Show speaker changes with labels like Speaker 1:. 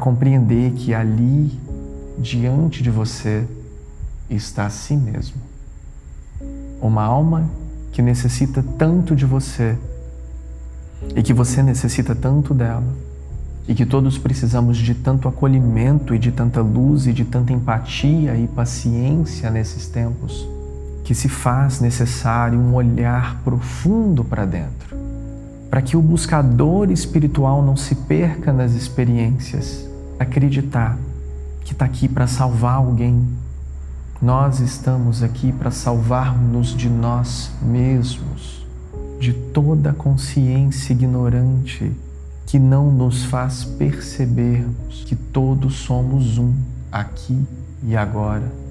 Speaker 1: compreender que ali, diante de você, está a si mesmo. Uma alma que necessita tanto de você e que você necessita tanto dela e que todos precisamos de tanto acolhimento e de tanta luz e de tanta empatia e paciência nesses tempos, que se faz necessário um olhar profundo para dentro, para que o buscador espiritual não se perca nas experiências, acreditar que está aqui para salvar alguém. Nós estamos aqui para salvar-nos de nós mesmos, de toda consciência ignorante que não nos faz percebermos que todos somos um aqui e agora